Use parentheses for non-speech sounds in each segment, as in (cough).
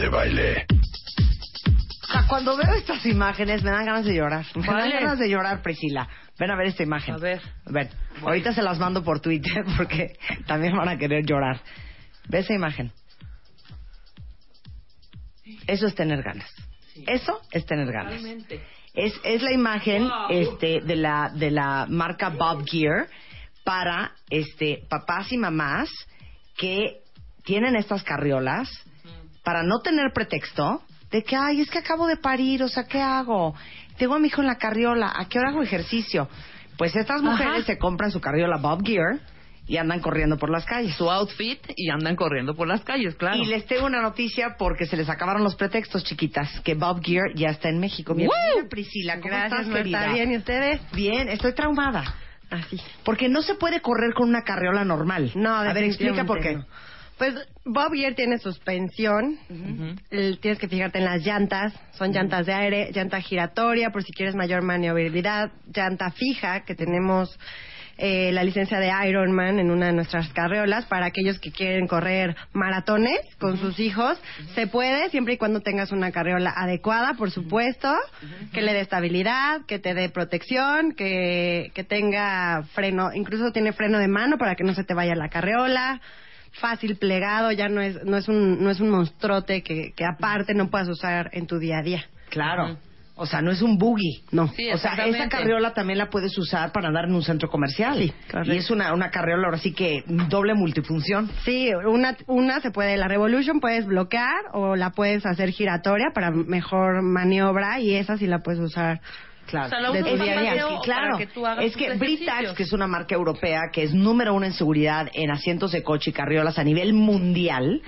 de Baile. O sea, cuando veo estas imágenes me dan ganas de llorar. Me dan ganas de llorar, Priscila. Ven a ver esta imagen. A ver. Ven. Ahorita se las mando por Twitter (laughs) porque también van a querer llorar. Ve esa imagen. Eso es tener ganas. Eso es tener ganas. Totalmente. Es, es la imagen Wow. este, de, la, de la marca Bob Gear para este, papás y mamás que tienen estas carriolas para no tener pretexto de que, ay, es que acabo de parir, o sea, ¿qué hago? Tengo a mi hijo en la carriola, ¿a qué hora hago ejercicio? Pues estas mujeres Ajá. se compran su carriola Bob Gear y andan corriendo por las calles. Su outfit y andan corriendo por las calles, claro. Y les tengo una noticia porque se les acabaron los pretextos, chiquitas, que Bob Gear ya está en México. ¡Woo! Bienvenida, Priscila, ¿cómo Gracias, estás, querida? Bien, ¿y ustedes? Bien, estoy traumada. Así. Porque no se puede correr con una carriola normal. No, A ver, explica por qué. no. Pues Bob Gear tiene suspensión. El- Tienes que fijarte en las llantas. Son llantas de aire, llanta giratoria por si quieres mayor maniobrabilidad, llanta fija que tenemos eh, la licencia de Ironman en una de nuestras carriolas para aquellos que quieren correr maratones con sus hijos. Se puede siempre y cuando tengas una carriola adecuada, por supuesto, que le dé estabilidad, que te dé protección, que, que tenga freno, incluso tiene freno de mano para que no se te vaya la carriola fácil plegado, ya no es, no es un, no es un monstruote que, que aparte no puedas usar en tu día a día. Claro. O sea, no es un buggy. No. Sí, o sea, esa carriola también la puedes usar para andar en un centro comercial. Sí, correcto. Y es una, una carriola ahora sí que doble multifunción. Sí, una, una se puede, la Revolution puedes bloquear o la puedes hacer giratoria para mejor maniobra y esa sí la puedes usar. Claro. O sea, de tu día a claro. que tú hagas es que Britax, que es una marca europea que es número uno en seguridad en asientos de coche y carriolas a nivel mundial,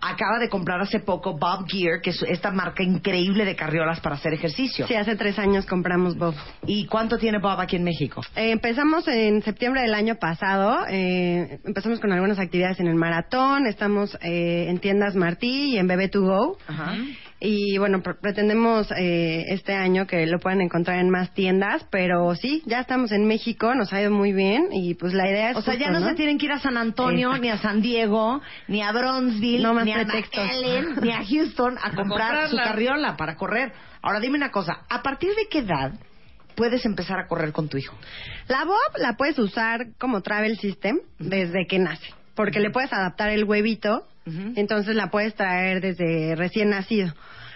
acaba de comprar hace poco Bob Gear, que es esta marca increíble de carriolas para hacer ejercicio. Sí, hace tres años compramos Bob. ¿Y cuánto tiene Bob aquí en México? Eh, empezamos en septiembre del año pasado, eh, empezamos con algunas actividades en el maratón, estamos eh, en tiendas Martí y en Bebé to Go. Ajá. Y bueno, pr- pretendemos eh, este año que lo puedan encontrar en más tiendas, pero sí, ya estamos en México, nos ha ido muy bien y pues la idea es... O sea, ya no, se tienen que ir a San Antonio, Exacto. ni a San Diego, ni a Bronzeville, No ni a. McAllen, ni a Houston a comprar su carriola para correr. Ahora dime una cosa, ¿a partir de qué edad puedes empezar a correr con tu hijo? La Bob la puedes usar como travel system desde que nace, porque le puedes adaptar el huevito, Ujú. entonces la puedes traer desde recién nacido.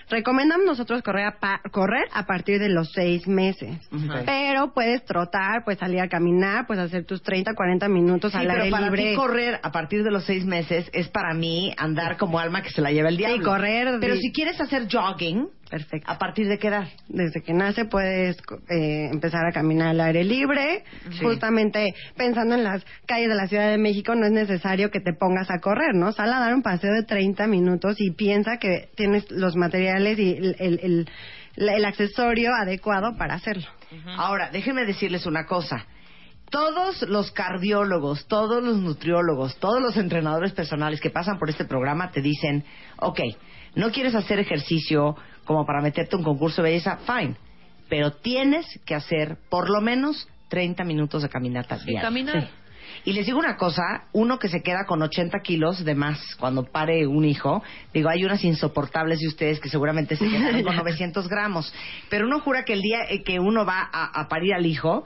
Recomendamos nosotros correr a, pa- correr a partir de los seis meses. Ujú. Pero puedes trotar, puedes salir a caminar, puedes hacer tus 30, 40 minutos Sí, al pero aire para libre. ti correr a partir de los seis meses es para mí andar como alma que se la lleva el diablo. correr Pero de- si quieres hacer jogging, Perfecto. ¿a partir de qué edad? Desde que nace puedes eh, empezar a caminar al aire libre. Sí. Justamente pensando en las calles de la Ciudad de México, no es necesario que te pongas a correr, ¿no? Sal a dar un paseo de 30 minutos y piensa que tienes los materiales y el, el- el- el accesorio adecuado para hacerlo. Ahora, déjenme decirles una cosa. Todos los cardiólogos, todos los nutriólogos, todos los entrenadores personales que pasan por este programa te dicen, ok, no quieres hacer ejercicio como para meterte a un concurso de belleza, fine, pero tienes que hacer por lo menos 30 minutos de caminata Sí, caminar. Y les digo una cosa, uno que se queda con 80 kilos de más cuando pare un hijo, digo, hay unas insoportables de ustedes que seguramente se quedaron con (laughs) 900 gramos, pero uno jura que el día eh, que uno va a, a parir al hijo,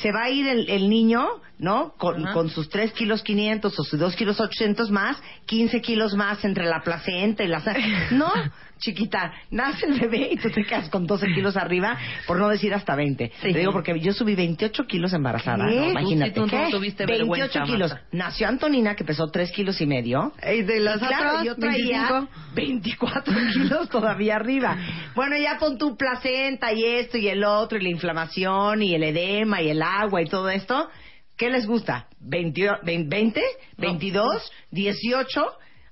se va a ir el, el niño, ¿no? Con, con sus 3 kilos 500 o sus 2 kilos 800 más, 15 kilos más entre la placenta y la... (laughs) No, chiquita, nace el bebé y tú te quedas con 12 kilos arriba, por no decir hasta 20. Sí. Te digo porque yo subí 28 kilos embarazada. ¿no? imagínate. Tú sí, tú ¿Qué? tuviste 28 vergüenza, kilos. Marta. Nació Antonina, que pesó 3 kilos y medio. Y de los Y claro, yo traía 25. 24 (laughs) kilos todavía arriba. Bueno, ya con tu placenta y esto y el otro, y la inflamación y el edema y el agua y todo esto, ¿qué les gusta? ¿20? ¿20? ¿22? ¿18?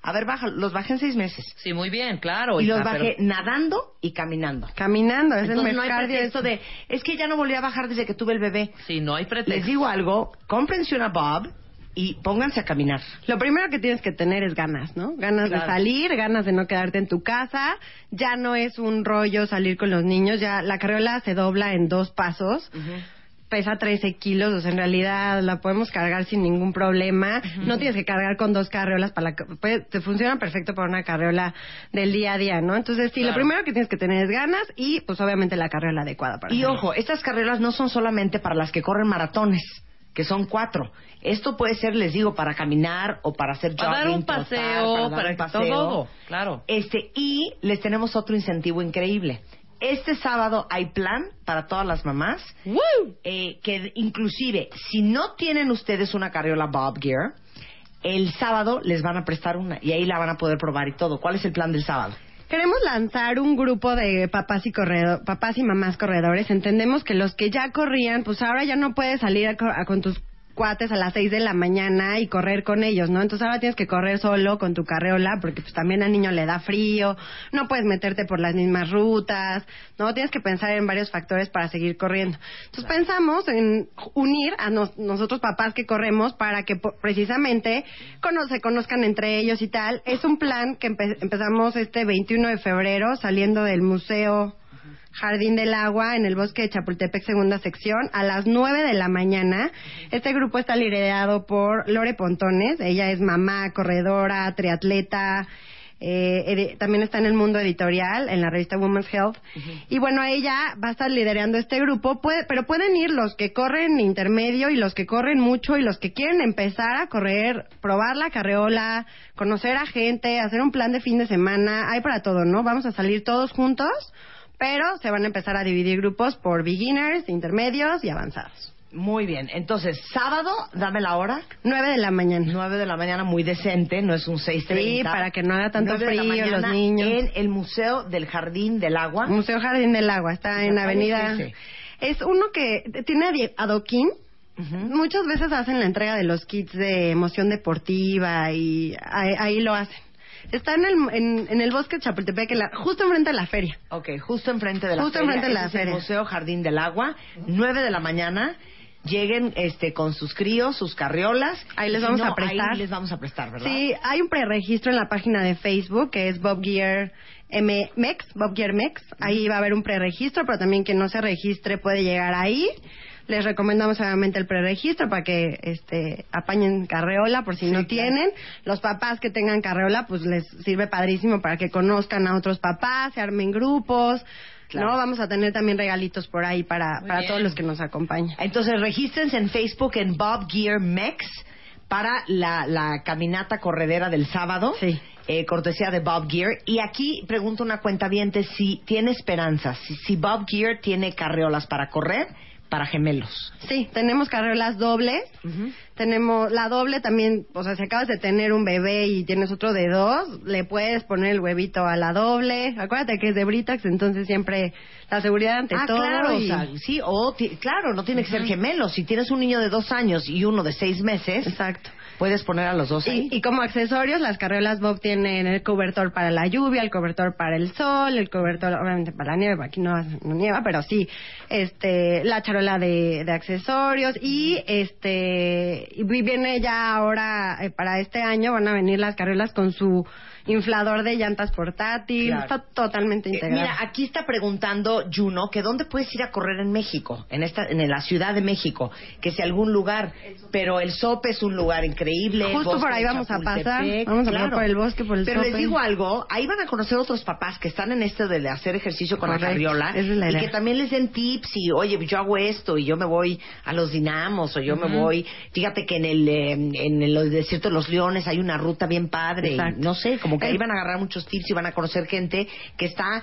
A ver, baja, los bajé en seis meses. Sí, muy bien, claro. y los hija, bajé pero- nadando y caminando. Caminando, es Entonces el no hay pretexto de, es que ya no volví a bajar desde que tuve el bebé. Sí, no hay pretexto. Les digo algo, cómprense una Bob y pónganse a caminar. Lo primero que tienes que tener es ganas, ¿no? Ganas Claro. de salir, ganas de no quedarte en tu casa. Ya no es un rollo salir con los niños, ya la carriola se dobla en dos pasos. Pesa 13 kilos, o sea, en realidad la podemos cargar sin ningún problema. No tienes que cargar con dos carreolas para la... puede- te funciona perfecto para una carreola del día a día, ¿no? Entonces, sí, lo primero que tienes que tener es ganas y, pues, obviamente la carreola adecuada para Y hacerlo. ojo, estas carreras no son solamente para las que corren maratones, que son cuatro. Esto puede ser, les digo, para caminar o para hacer Para dar jogging, un trotar, paseo, para, dar para un paseo. todo, claro. Este, y les tenemos otro incentivo increíble. Este sábado hay plan para todas las mamás, eh, que inclusive, si no tienen ustedes una carriola Bob Gear, el sábado les van a prestar una y ahí la van a poder probar y todo. ¿Cuál es el plan del sábado? Queremos lanzar un grupo de papás y papás y mamás corredores. Entendemos que los que ya corrían, pues ahora ya no puedes salir a- con tus cuates a las 6 de la mañana y correr con ellos, ¿no? Entonces ahora tienes que correr solo con tu carreola porque pues también al niño le da frío, no puedes meterte por las mismas rutas, ¿no? Tienes que pensar en varios factores para seguir corriendo. Entonces pensamos en unir a nos- nosotros papás que corremos para que precisamente cono- se conozcan entre ellos y tal. Es un plan que empe- empezamos este 21 de febrero saliendo del Museo Jardín del Agua en el bosque de Chapultepec, segunda sección, a las 9 de la mañana. Este grupo está liderado por Lore Pontones. Ella es mamá, corredora, triatleta. eh, también está en el mundo editorial, en la revista Women's Health. Y bueno, ella va a estar liderando este grupo, puede- pero pueden ir los que corren intermedio y los que corren mucho y los que quieren empezar a correr, probar la carreola, conocer a gente, hacer un plan de fin de semana. Hay para todo, ¿no? Vamos a salir todos juntos pero se van a empezar a dividir grupos por beginners, intermedios y avanzados. Muy bien. Entonces, sábado, dame la hora. 9 de la mañana. 9 de la mañana, muy decente, no es un 6.30. Sí, para que no haga tanto 9 de la frío los mañana niños. En el Museo del Jardín del Agua. Museo Jardín del Agua, está en ¿Cuál es Avenida... ese? Es uno que tiene adoquín. Muchas veces hacen la entrega de los kits de emoción deportiva y ahí, ahí lo hacen. Está en el, en, en el bosque de Chapultepec, en la- justo enfrente de la feria. Ok, justo enfrente de la Justo feria. enfrente de la el feria. Museo Jardín del Agua, 9 de la mañana. Lleguen este, con sus críos, sus carriolas. Ahí les vamos no, a prestar. Ahí les vamos a prestar, ¿verdad? Sí, hay un preregistro en la página de Facebook que es Bob Gear M Mex, Bob Gear Mex. Ahí va a haber un preregistro, pero también quien no se registre puede llegar ahí. Les recomendamos obviamente el preregistro para que este apañen carreola por si Sí, no claro. tienen. Los papás que tengan carreola, pues les sirve padrísimo para que conozcan a otros papás, se armen grupos. Claro. No, vamos a tener también regalitos por ahí para, Muy para bien. todos los que nos acompañan. Entonces, regístrense en Facebook en Bob Gear Mex para la, la caminata corredera del sábado. Sí. eh, cortesía de Bob Gear. Y aquí pregunto una cuenta si tiene esperanzas, si, si Bob Gear tiene carreolas para correr para gemelos. Sí, tenemos carreolas dobles. Tenemos la doble también, o sea, si acabas de tener un bebé y tienes otro de dos, le puedes poner el huevito a la doble. Acuérdate que es de Britax, entonces siempre la seguridad ante ah, todo. claro, y- o sea, sí, o claro, no tiene que ser gemelos. Si tienes un niño de dos años y uno de seis meses, Exacto. Puedes poner a los dos ahí. Y, como accesorios, las carreolas Bob tienen el cobertor para la lluvia, el cobertor para el sol, el cobertor obviamente para la nieve, aquí no, no nieva, pero sí, este, la charola de, de accesorios y este, y viene ya ahora eh, para este año van a venir las carreolas con su inflador de llantas portátil, Claro. está totalmente Eh, integrado. mira, aquí está preguntando Juno que dónde puedes ir a correr en México, en esta, en la Ciudad de México, que si algún lugar, pero el Sope es un lugar increíble. Justo por ahí vamos a pasar, vamos a pasar por el bosque, por el Pero les digo algo, ahí van a conocer otros papás que están en este de hacer ejercicio con la carriola es la y que también les den tips y, oye, yo hago esto y yo me voy a los dinamos o yo me voy, fíjate que en el, eh, en el desierto de los leones hay una ruta bien padre, Exacto. no sé, como que ahí van a agarrar muchos tips y van a conocer gente que está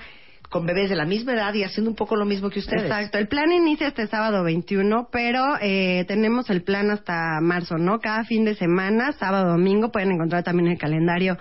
con bebés de la misma edad y haciendo un poco lo mismo que ustedes. Exacto, el plan inicia este sábado 21, pero eh, tenemos el plan hasta marzo, ¿no? Cada fin de semana, sábado, domingo, pueden encontrar también el calendario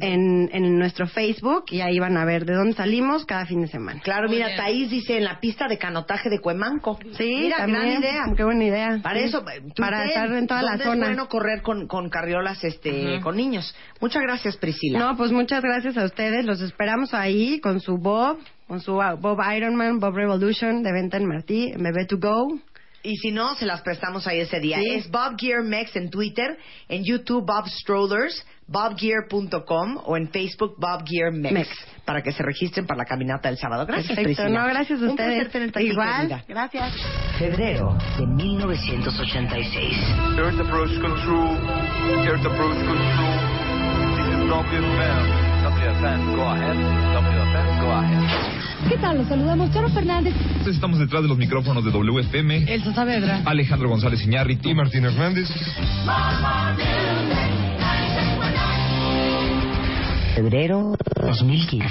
en, en nuestro Facebook y ahí van a ver de dónde salimos cada fin de semana. Claro, Muy mira, bien. Thaís dice en la pista de canotaje de Cuemanco. Sí, mira, también, gran idea. Qué buena idea. Para Sí. eso, eh, para tuiteen estar en toda la zona. Es bueno correr con, con carriolas este, Ujú. con niños. Muchas gracias, Priscila. No, pues muchas gracias a ustedes. Los esperamos ahí con su Bob, con su ah, Bob Ironman, Bob Revolution de venta en Martí, en Bebé to Go. Y si no, se las prestamos ahí ese día. Sí. Es Bob Gear Mex en Twitter, en YouTube Bob Strollers, bobgear.com o en Facebook Bob Gear Mex, Mex. para que se registren para la caminata del sábado. Gracias, Perfecto. Priscila. No, gracias a Un ustedes. placer tenerte aquí, Igual. Gracias. Febrero de 1986. Earth approach control. Earth approach control. This is go ahead. WFM, go ahead. ¿Qué tal? Los saludamos Charo Fernández. Estamos detrás de los micrófonos de WFM. Elsa Saavedra. Alejandro González Iñárritu. Y Martín Hernández. Febrero 2015.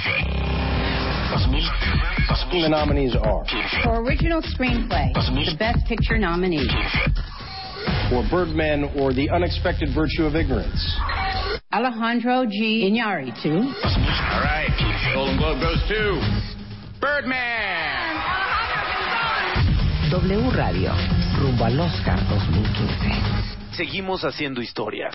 2015. The nominees are For original screenplay, the best picture nominee. for Birdman or The Unexpected Virtue of Ignorance. Alejandro G. Iñárritu. All right. Golden Globe goes to Birdman. W Radio, rumbo al Oscar 2015. Seguimos haciendo historia.